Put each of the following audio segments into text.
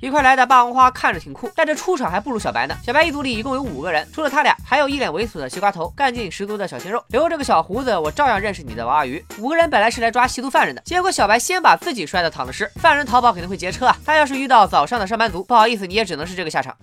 一块来的霸王花看着挺酷，但这出场还不如小白呢。小白一组里一共有五个人，除了他俩，还有一脸猥琐的西瓜头，干劲十足的小鲜肉，留着个小胡子，我照样认识你的娃娃鱼。五个人本来是来抓吸毒犯人的，结果小白先把自己摔得躺了尸。犯人逃跑肯定会劫车啊，他要是遇到早上的上班族，不好意思，你也只能是这个下场。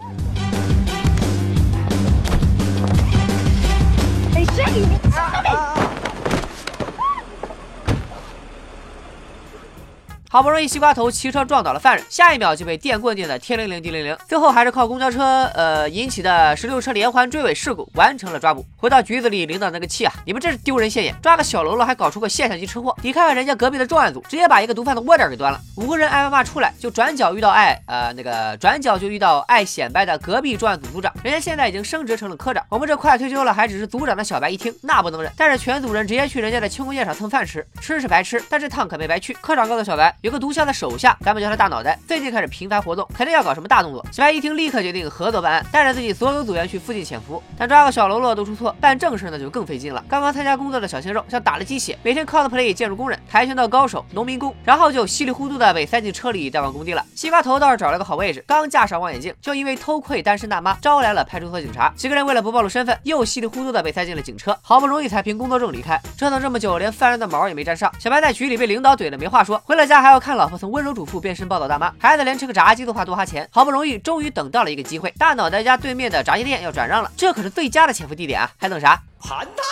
好不容易，西瓜头骑车撞倒了犯人，下一秒就被电棍电的天灵灵地灵灵，最后还是靠公交车呃引起的十六车连环追尾事故完成了抓捕。回到局子里，领导那个气啊！你们这是丢人现眼，抓个小喽啰还搞出个现象级车祸。你看看人家隔壁的重案组，直接把一个毒贩的窝点给端了。五个人挨骂出来，就转角遇到爱呃那个转角就遇到爱显摆的隔壁重案组组长，人家现在已经升职成了科长。我们这快退休了还只是组长的小白一听那不能忍，带着全组人直接去人家的庆功宴上蹭饭吃，吃是白吃，但这趟可没白去。科长告诉小白。有个毒枭的手下，咱们叫他大脑袋，最近开始频繁活动，肯定要搞什么大动作。小白一听，立刻决定合作办案，带着自己所有组员去附近潜伏。但抓个小喽啰都出错，办正事那就更费劲了。刚刚参加工作的小鲜肉像打了鸡血，每天 cosplay 建筑工人、跆拳道高手、农民工，然后就稀里糊涂的被塞进车里带往工地了。西瓜头倒是找了个好位置，刚架上望远镜，就因为偷窥单身大妈招来了派出所警察。几个人为了不暴露身份，又稀里糊涂的被塞进了警车，好不容易才凭工作证离开。折腾这么久，连犯人的毛也没沾上。小白在局里被领导怼的没话说，回了家还要看老。婆从温柔主妇变身暴躁大妈，孩子连吃个炸鸡都怕多花钱，好不容易终于等到了一个机会，大脑袋家对面的炸鸡店要转让了，这可是最佳的潜伏地点啊，还等啥？盘他！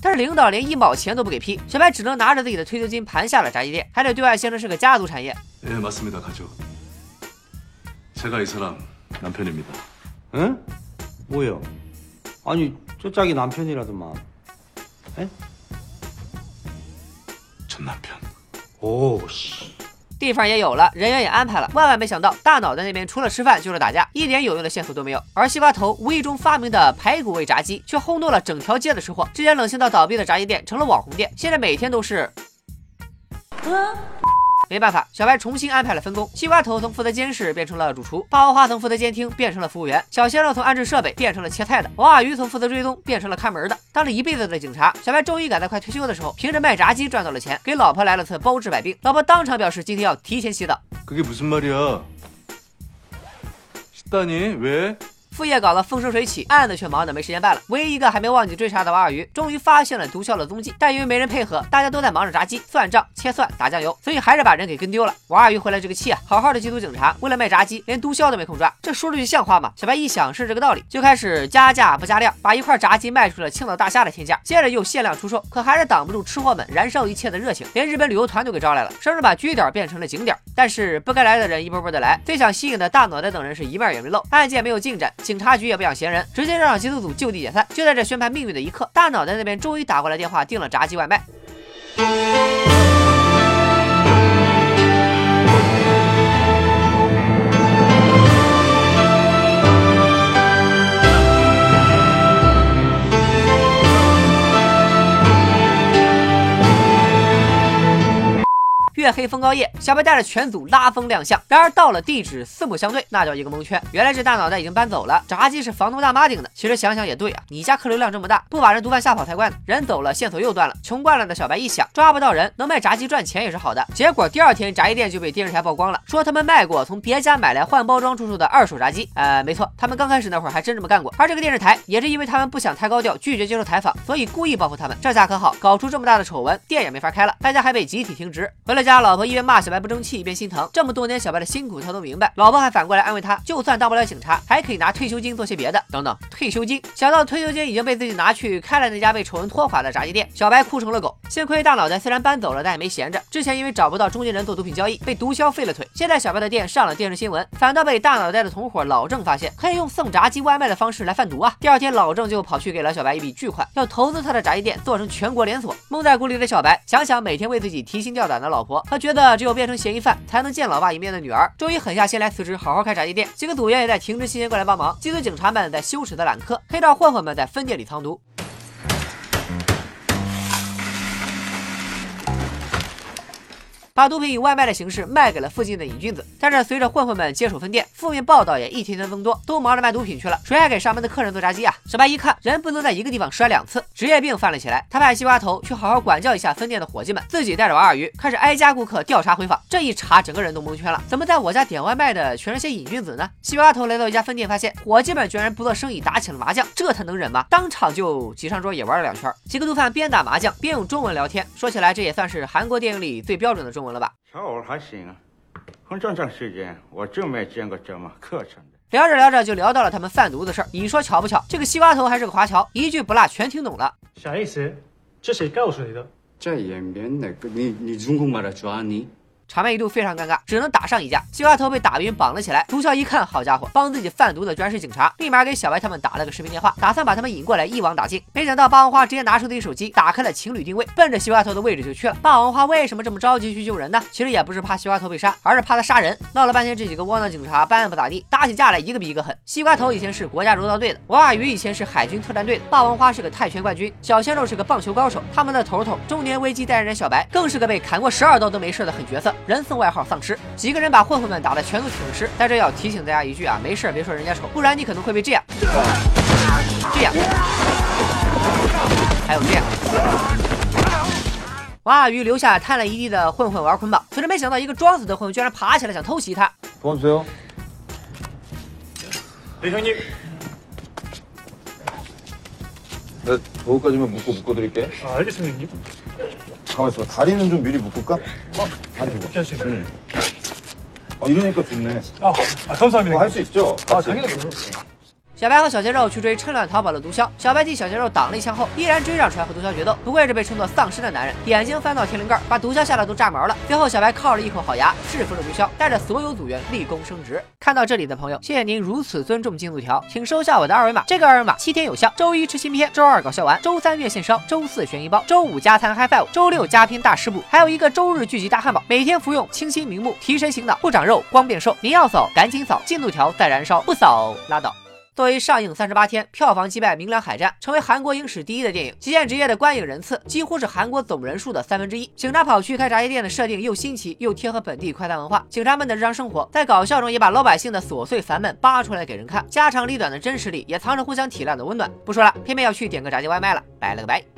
但是领导连一毛钱都不给批，小白只能拿着自己的退休金盘下了炸鸡店，还得对外宣称是个家族产业。예맞습니다가죠제가이사람남편입니다응뭐예요아니저짝이남편이라더만에전남편哦， 地方也有了，人员也安排了，万万没想到，大脑袋那边除了吃饭就是打架，一点有用的线索都没有。而西瓜头无意中发明的排骨味炸鸡，却轰动了整条街的吃货。之前冷清到倒闭的炸鸡店成了网红店，现在每天都是。没办法，小白重新安排了分工。西瓜头从负责监视变成了主厨，霸王花从负责监听变成了服务员，小鲜肉从安置设备变成了切菜的，王阿鱼从负责追踪变成了看门的。当了一辈子的警察，小白终于赶在快退休的时候，凭着卖炸鸡赚到了钱，给老婆来了次包治百病。老婆当场表示今天要提前洗澡。副业搞得风生水起案子却忙得没时间办了唯一一个还没忘记追查的娃娃鱼终于发现了。毒枭的踪迹但因为没人配合大家都在忙着炸鸡算账切蒜打酱油所以还是把人给跟丢了。娃娃鱼回来这个气啊好好的缉毒警察为了。卖炸鸡连毒枭都没空抓这说出去像话吗小白一想是这个道理就开始加价不加量把一块炸鸡卖出了。青岛大虾的天价接着又限量出售可还是挡不住吃货们燃烧一切的热情连日本旅游团都给招来了。生至把居点变成了。景点但是不该来的人一波波的来最想吸引的大脑袋等人是一半也没露案件没有进展警察局也不想闲。人直接让缉毒组就地解散。就在这宣判命运的一刻，大脑袋那边终于打过来电话，订了炸鸡外卖。月黑风高夜，小白带着全组拉风亮相。然而到了地址，四目相对，那叫一个蒙圈。原来这大脑袋已经搬走了，炸鸡是房东大妈订的。其实想想也对啊，你家客流量这么大，不把人毒贩吓跑才怪呢。人走了，线索又断了。穷惯了的小白一想，抓不到人，能卖炸鸡赚钱也是好的。结果第二天，炸鸡店就被电视台曝光了，说他们卖过从别家买来换包装出售的二手炸鸡。呃，没错，他们刚开始那会儿还真这么干过。而这个电视台也是因为他们不想太高调，拒绝接受采访，所以故意报复他们。这下可好，搞出这么大的丑闻，店也没法开了，大家还被集体停职。回了家，老婆一边骂。小白不争气，一边心疼。这么多年小白的辛苦，他都明白。老婆还反过来安慰他，就算当不了警察，还可以拿退休金做些别的。等等，退休金？想到退休金已经被自己拿去开了那家被丑闻拖垮的炸鸡店，小白哭成了狗。幸亏大脑袋虽然搬走了，但也没闲着。之前因为找不到中间人做毒品交易，被毒枭废了腿。现在小白的店上了电视新闻，反倒被大脑袋的同伙老郑发现，可以用送炸鸡外卖的方式来贩毒啊！第二天，老郑就跑去给了小白一笔巨款，要投资他的炸鸡店做成全国连锁。蒙在鼓里的小白想想每天为自己提心吊胆的老婆，他觉得只有变成嫌疑犯，才能见老爸一面的女儿，终于狠下心来辞职，好好开炸鸡店。几个组员也在停职期间过来帮忙，缉毒警察们在羞耻的揽客，黑道混混们在分店里藏毒。把毒品以外卖的形式卖给了附近的瘾君子，但是随着混混们接手分店，负面报道也一天天增多，都忙着卖毒品去了，谁还给上门的客人做炸鸡啊？小白一看，人不能在一个地方摔两次，职业病犯了起来。他派西瓜头去好好管教一下分店的伙计们，自己带着王二鱼开始挨家顾客调查回访。这一查，整个人都蒙圈了，怎么在我家点外卖的全是些瘾君子呢？西瓜头来到一家分店，发现伙计们居然不做生意，打起了麻将，这他能忍吗？当场就挤上桌也玩了两圈。几个毒贩边打麻将边用中文聊天，说起来这也算是韩国电影里最标准的中文了吧？小偶还行啊，很正长时间，我就没见过这么磕碜的。聊着聊着就聊到了他们贩毒的事儿。你说巧不巧，这个西瓜头还是个华侨，一句不落全听懂了。啥意思？这谁告诉你的？在延边那个，你你中国把他抓你？场面一度非常尴尬，只能打上一架。西瓜头被打晕，绑了起来。毒枭一看，好家伙，帮自己贩毒的居然是警察，立马给小白他们打了个视频电话，打算把他们引过来一网打尽。没想到霸王花直接拿出自己手机，打开了情侣定位，奔着西瓜头的位置就去了。霸王花为什么这么着急去救人呢？其实也不是怕西瓜头被杀，而是怕他杀人。闹了半天，这几个窝囊警察办案不咋地，打起架来一个比一个狠。西瓜头以前是国家柔道队的，王二鱼以前是海军特战队的，霸王花是个泰拳冠军，小鲜肉是个棒球高手。他们的头头中年危机代言人小白，更是个被砍过十二刀都没事的狠角色，人送外号丧。尸几个人把混混们打得全都挺尸，在这要提醒大家一句啊，没事别说人家丑，不然你可能会被这样，这样，还有这样。王二鱼留下瘫了一地的混混玩捆绑，可是没想到一个装死的混混居然爬起来想偷袭他。 도와주세요. 네 형님. 네, 도구까지만 묶고 묶어드릴게. 아, 알겠습니다 형님. 가만 있어. 다리는 좀 미리 묶을까? 어, 다리 좀. 오케이 하시죠. 응. 어, 이러니까 좋네. 아, 아 감사합니다. 할 수 있죠? 아 당연히 그럼. 小白和小鲜肉去追趁乱逃跑的毒枭，小白替小鲜肉挡了一枪后，依然追上出来和毒枭决斗。不愧是被称作丧尸的男人，眼睛翻到天灵盖，把毒枭吓得都炸毛了。最后，小白靠着一口好牙，制服了毒枭，带着所有组员立功升职。看到这里的朋友，谢谢您如此尊重进度条，请收下我的二维码。这个二维码七天有效，周一吃新片，周二搞笑完，周三月现烧，周四悬疑包，周五加餐 high five，周六加拼大师部，还有一个周日聚集大汉堡，每天服用清新明目，提神醒脑，不长肉，光变瘦。您要扫赶紧扫，进度条在燃烧，不扫拉倒。作为上映三十八天，票房击败《明良海战》，成为韩国影史第一的电影，极限职业的观影人次几乎是韩国总人数的三分之一。警察跑去开炸鸡店的设定又新奇又贴合本地快餐文化，警察们的日常生活在搞笑中也把老百姓的琐碎烦闷扒出来给人看，家长里短的真实里也藏着互相体谅的温暖。不说了，偏偏要去点个炸鸡外卖了，拜了个拜。